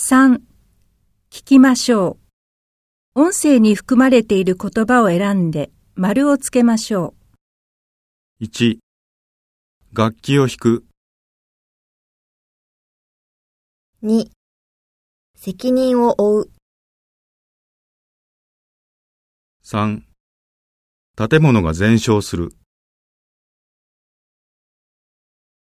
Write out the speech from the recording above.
3. 聞きましょう。音声に含まれている言葉を選んで丸をつけましょう1楽器を弾く2、責任を負う。3建物が全焼する